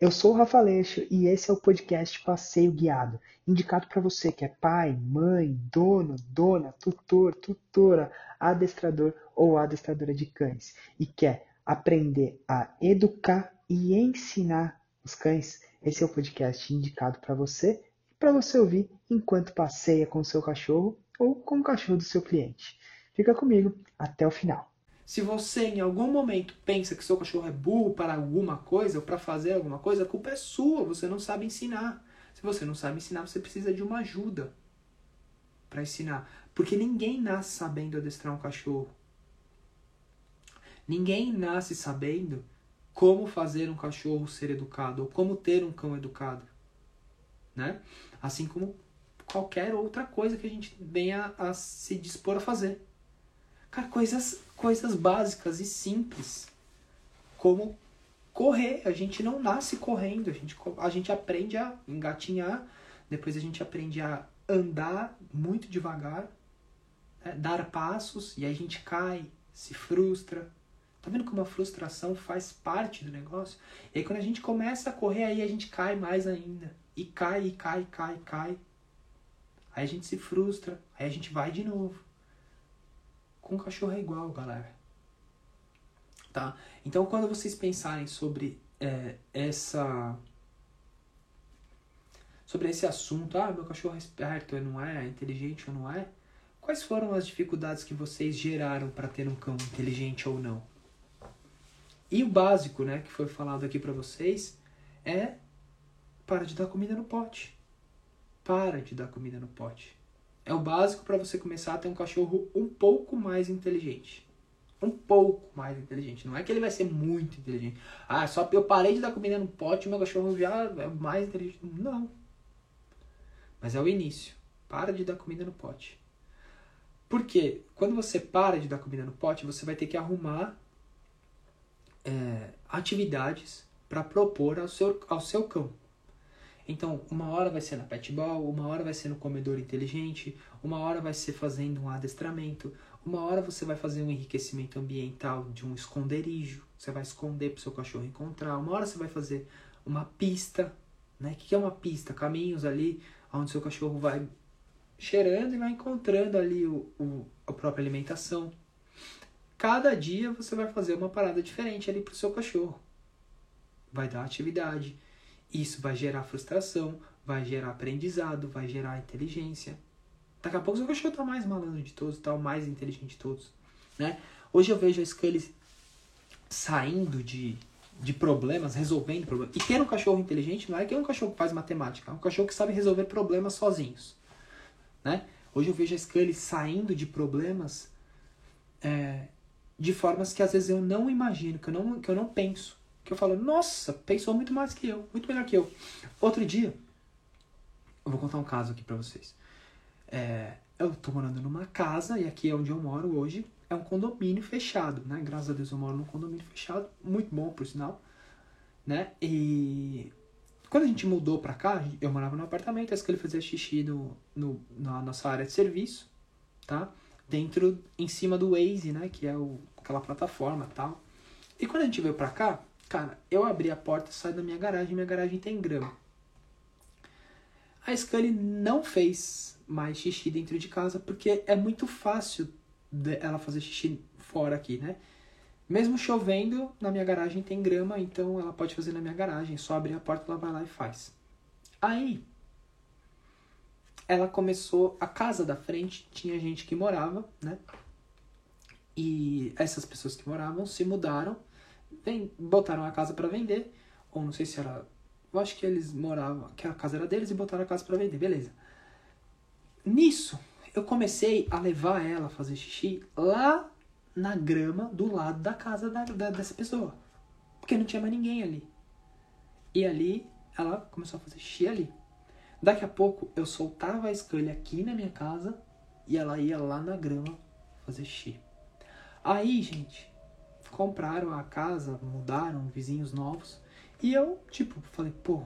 Eu sou o Rafa Leixo e esse é o podcast Passeio Guiado, indicado para você que é pai, mãe, dono, dona, tutor, tutora, adestrador ou adestradora de cães e quer aprender a educar e ensinar os cães. Esse é o podcast indicado para você e para você ouvir enquanto passeia com o seu cachorro ou com o cachorro do seu cliente. Fica comigo até o final. Se você em algum momento pensa que seu cachorro é burro para alguma coisa ou para fazer alguma coisa, a culpa é sua, você não sabe ensinar. Se você não sabe ensinar, você precisa de uma ajuda para ensinar. Porque ninguém nasce sabendo adestrar um cachorro. Ninguém nasce sabendo como fazer um cachorro ser educado ou como ter um cão educado. Né? Assim como qualquer outra coisa que a gente venha a se dispor a fazer. Cara, coisas, coisas básicas e simples. Como correr. A gente não nasce correndo. A gente, a gente aprende a engatinhar. Depois a gente aprende a andar muito devagar. Né? Dar passos. E aí a gente cai, se frustra. Tá vendo como a frustração faz parte do negócio? E aí quando a gente começa a correr, aí a gente cai mais ainda. E cai, e cai, cai, cai. Aí a gente se frustra. Aí a gente vai de novo. Com cachorro é igual, galera. Tá? Então, quando vocês pensarem sobre é, essa. Sobre esse assunto, ah, meu cachorro é esperto não é, é inteligente ou não é, quais foram as dificuldades que vocês geraram para ter um cão inteligente ou não? E o básico, né, que foi falado aqui para vocês, é para de dar comida no pote. Para de dar comida no pote. É o básico para você começar a ter um cachorro um pouco mais inteligente. Um pouco mais inteligente. Não é que ele vai ser muito inteligente. Ah, só eu parei de dar comida no pote e meu cachorro já é mais inteligente. Não. Mas é o início. Para de dar comida no pote. Porque quando você para de dar comida no pote, você vai ter que arrumar é, atividades para propor ao seu, ao seu cão. Então, uma hora vai ser na pet ball, uma hora vai ser no comedor inteligente, uma hora vai ser fazendo um adestramento, uma hora você vai fazer um enriquecimento ambiental de um esconderijo, você vai esconder para o seu cachorro encontrar, uma hora você vai fazer uma pista, né? O que é uma pista? Caminhos ali onde seu cachorro vai cheirando e vai encontrando ali o, o, a própria alimentação. Cada dia você vai fazer uma parada diferente ali para o seu cachorro. Vai dar atividade isso vai gerar frustração, vai gerar aprendizado, vai gerar inteligência. Daqui a pouco seu cachorro tá mais malandro de todos, o mais inteligente de todos, né? Hoje eu vejo a Scully saindo de, de problemas, resolvendo problemas. E ter um cachorro inteligente não é que é um cachorro que faz matemática, é um cachorro que sabe resolver problemas sozinhos, né? Hoje eu vejo a Scully saindo de problemas é, de formas que às vezes eu não imagino, que eu não, que eu não penso que eu falo, nossa, pensou muito mais que eu, muito melhor que eu. Outro dia, eu vou contar um caso aqui pra vocês. É, eu tô morando numa casa, e aqui é onde eu moro hoje, é um condomínio fechado, né? Graças a Deus eu moro num condomínio fechado, muito bom por sinal, né? E quando a gente mudou pra cá, eu morava no apartamento, acho que ele fazia xixi no, no, na nossa área de serviço, tá? Dentro, em cima do Waze, né? Que é o, aquela plataforma tal. E quando a gente veio pra cá, Cara, eu abri a porta, saí da minha garagem, minha garagem tem grama. A Scully não fez mais xixi dentro de casa porque é muito fácil ela fazer xixi fora aqui, né? Mesmo chovendo, na minha garagem tem grama, então ela pode fazer na minha garagem. Só abrir a porta, ela vai lá e faz. Aí, ela começou. A casa da frente tinha gente que morava, né? E essas pessoas que moravam se mudaram vem, botaram a casa para vender, ou não sei se era, eu acho que eles moravam, que a casa era deles e botaram a casa para vender, beleza. Nisso, eu comecei a levar ela a fazer xixi lá na grama do lado da casa da, da, dessa pessoa, porque não tinha mais ninguém ali. E ali, ela começou a fazer xixi ali. Daqui a pouco, eu soltava a escolha aqui na minha casa e ela ia lá na grama fazer xixi. Aí, gente, compraram a casa, mudaram, vizinhos novos. E eu, tipo, falei, pô,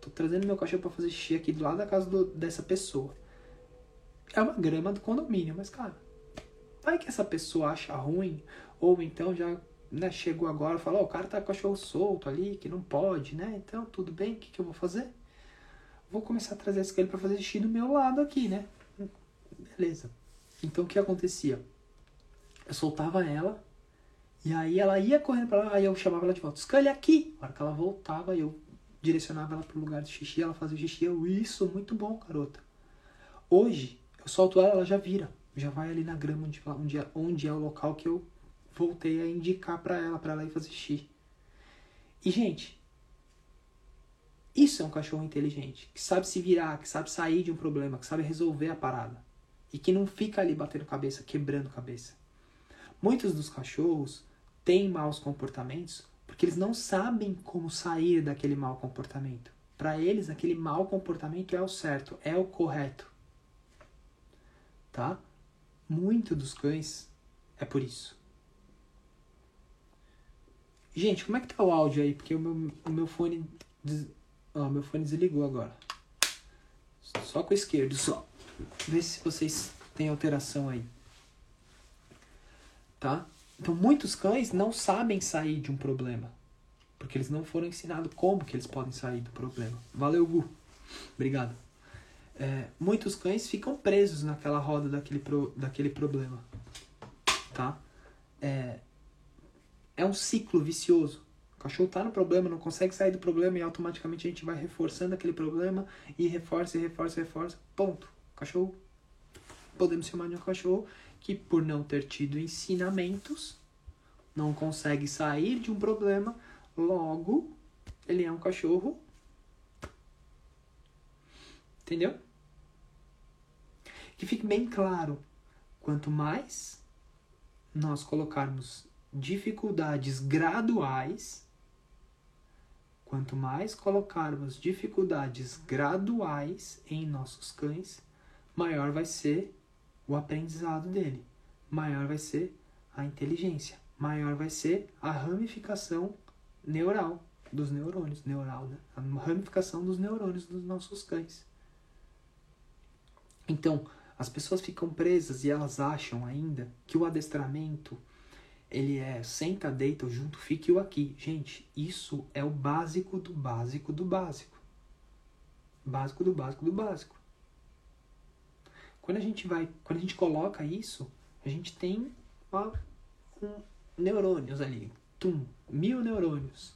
tô trazendo meu cachorro para fazer xixi aqui do lado da casa do, dessa pessoa. É uma grama do condomínio, mas cara, vai que essa pessoa acha ruim, ou então já né, chegou agora e falou, oh, o cara tá com o cachorro solto ali, que não pode, né? Então, tudo bem, o que, que eu vou fazer? Vou começar a trazer esse cara para fazer xixi do meu lado aqui, né? Beleza. Então, o que acontecia? Eu soltava ela, e aí ela ia correndo pra lá, aí eu chamava ela de volta, Scully aqui! Na hora que ela voltava, eu direcionava ela pro lugar de xixi, ela fazia o xixi, eu, isso, muito bom, garota. Hoje, eu solto ela, ela já vira, já vai ali na grama onde, onde, é, onde é o local que eu voltei a indicar para ela, para ela ir fazer xixi. E, gente, isso é um cachorro inteligente, que sabe se virar, que sabe sair de um problema, que sabe resolver a parada. E que não fica ali batendo cabeça, quebrando cabeça. Muitos dos cachorros têm maus comportamentos porque eles não sabem como sair daquele mau comportamento. Para eles, aquele mau comportamento é o certo, é o correto. Tá? Muito dos cães é por isso. Gente, como é que tá o áudio aí? Porque o meu, o meu fone. Des... Meu fone desligou agora. Só com o esquerdo, só. Vê se vocês têm alteração aí. Tá? Então, muitos cães não sabem sair de um problema. Porque eles não foram ensinados como que eles podem sair do problema. Valeu, Gu. Obrigado. É, muitos cães ficam presos naquela roda daquele, pro, daquele problema. Tá? É, é um ciclo vicioso. O cachorro está no problema, não consegue sair do problema e automaticamente a gente vai reforçando aquele problema e reforça, e reforça, e reforça. Ponto. Cachorro, podemos chamar de um cachorro que, por não ter tido ensinamentos, não consegue sair de um problema, logo, ele é um cachorro. Entendeu? Que fique bem claro: quanto mais nós colocarmos dificuldades graduais, quanto mais colocarmos dificuldades graduais em nossos cães, maior vai ser o aprendizado dele, maior vai ser a inteligência, maior vai ser a ramificação neural dos neurônios, neural, né? A ramificação dos neurônios dos nossos cães. Então, as pessoas ficam presas e elas acham ainda que o adestramento ele é senta, deita junto, fique o aqui. Gente, isso é o básico do básico do básico. Básico do básico do básico. Quando a gente vai, quando a gente coloca isso, a gente tem ó, um, neurônios ali, tum, mil neurônios.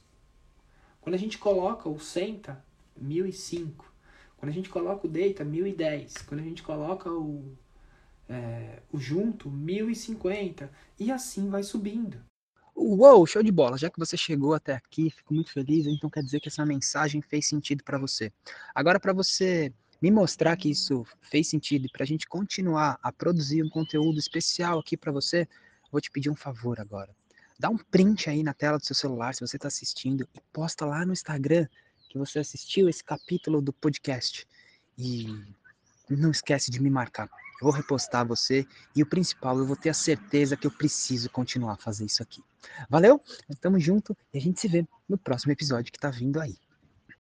Quando a gente coloca o senta, mil e cinco. Quando a gente coloca o deita, mil e dez. Quando a gente coloca o é, o junto 1050 e assim vai subindo. Uou, show de bola! Já que você chegou até aqui, fico muito feliz, então quer dizer que essa mensagem fez sentido para você. Agora, para você me mostrar que isso fez sentido e para a gente continuar a produzir um conteúdo especial aqui para você, vou te pedir um favor agora. Dá um print aí na tela do seu celular se você está assistindo e posta lá no Instagram que você assistiu esse capítulo do podcast. E não esquece de me marcar eu vou repostar você e o principal, eu vou ter a certeza que eu preciso continuar a fazer isso aqui. Valeu? Tamo junto e a gente se vê no próximo episódio que tá vindo aí.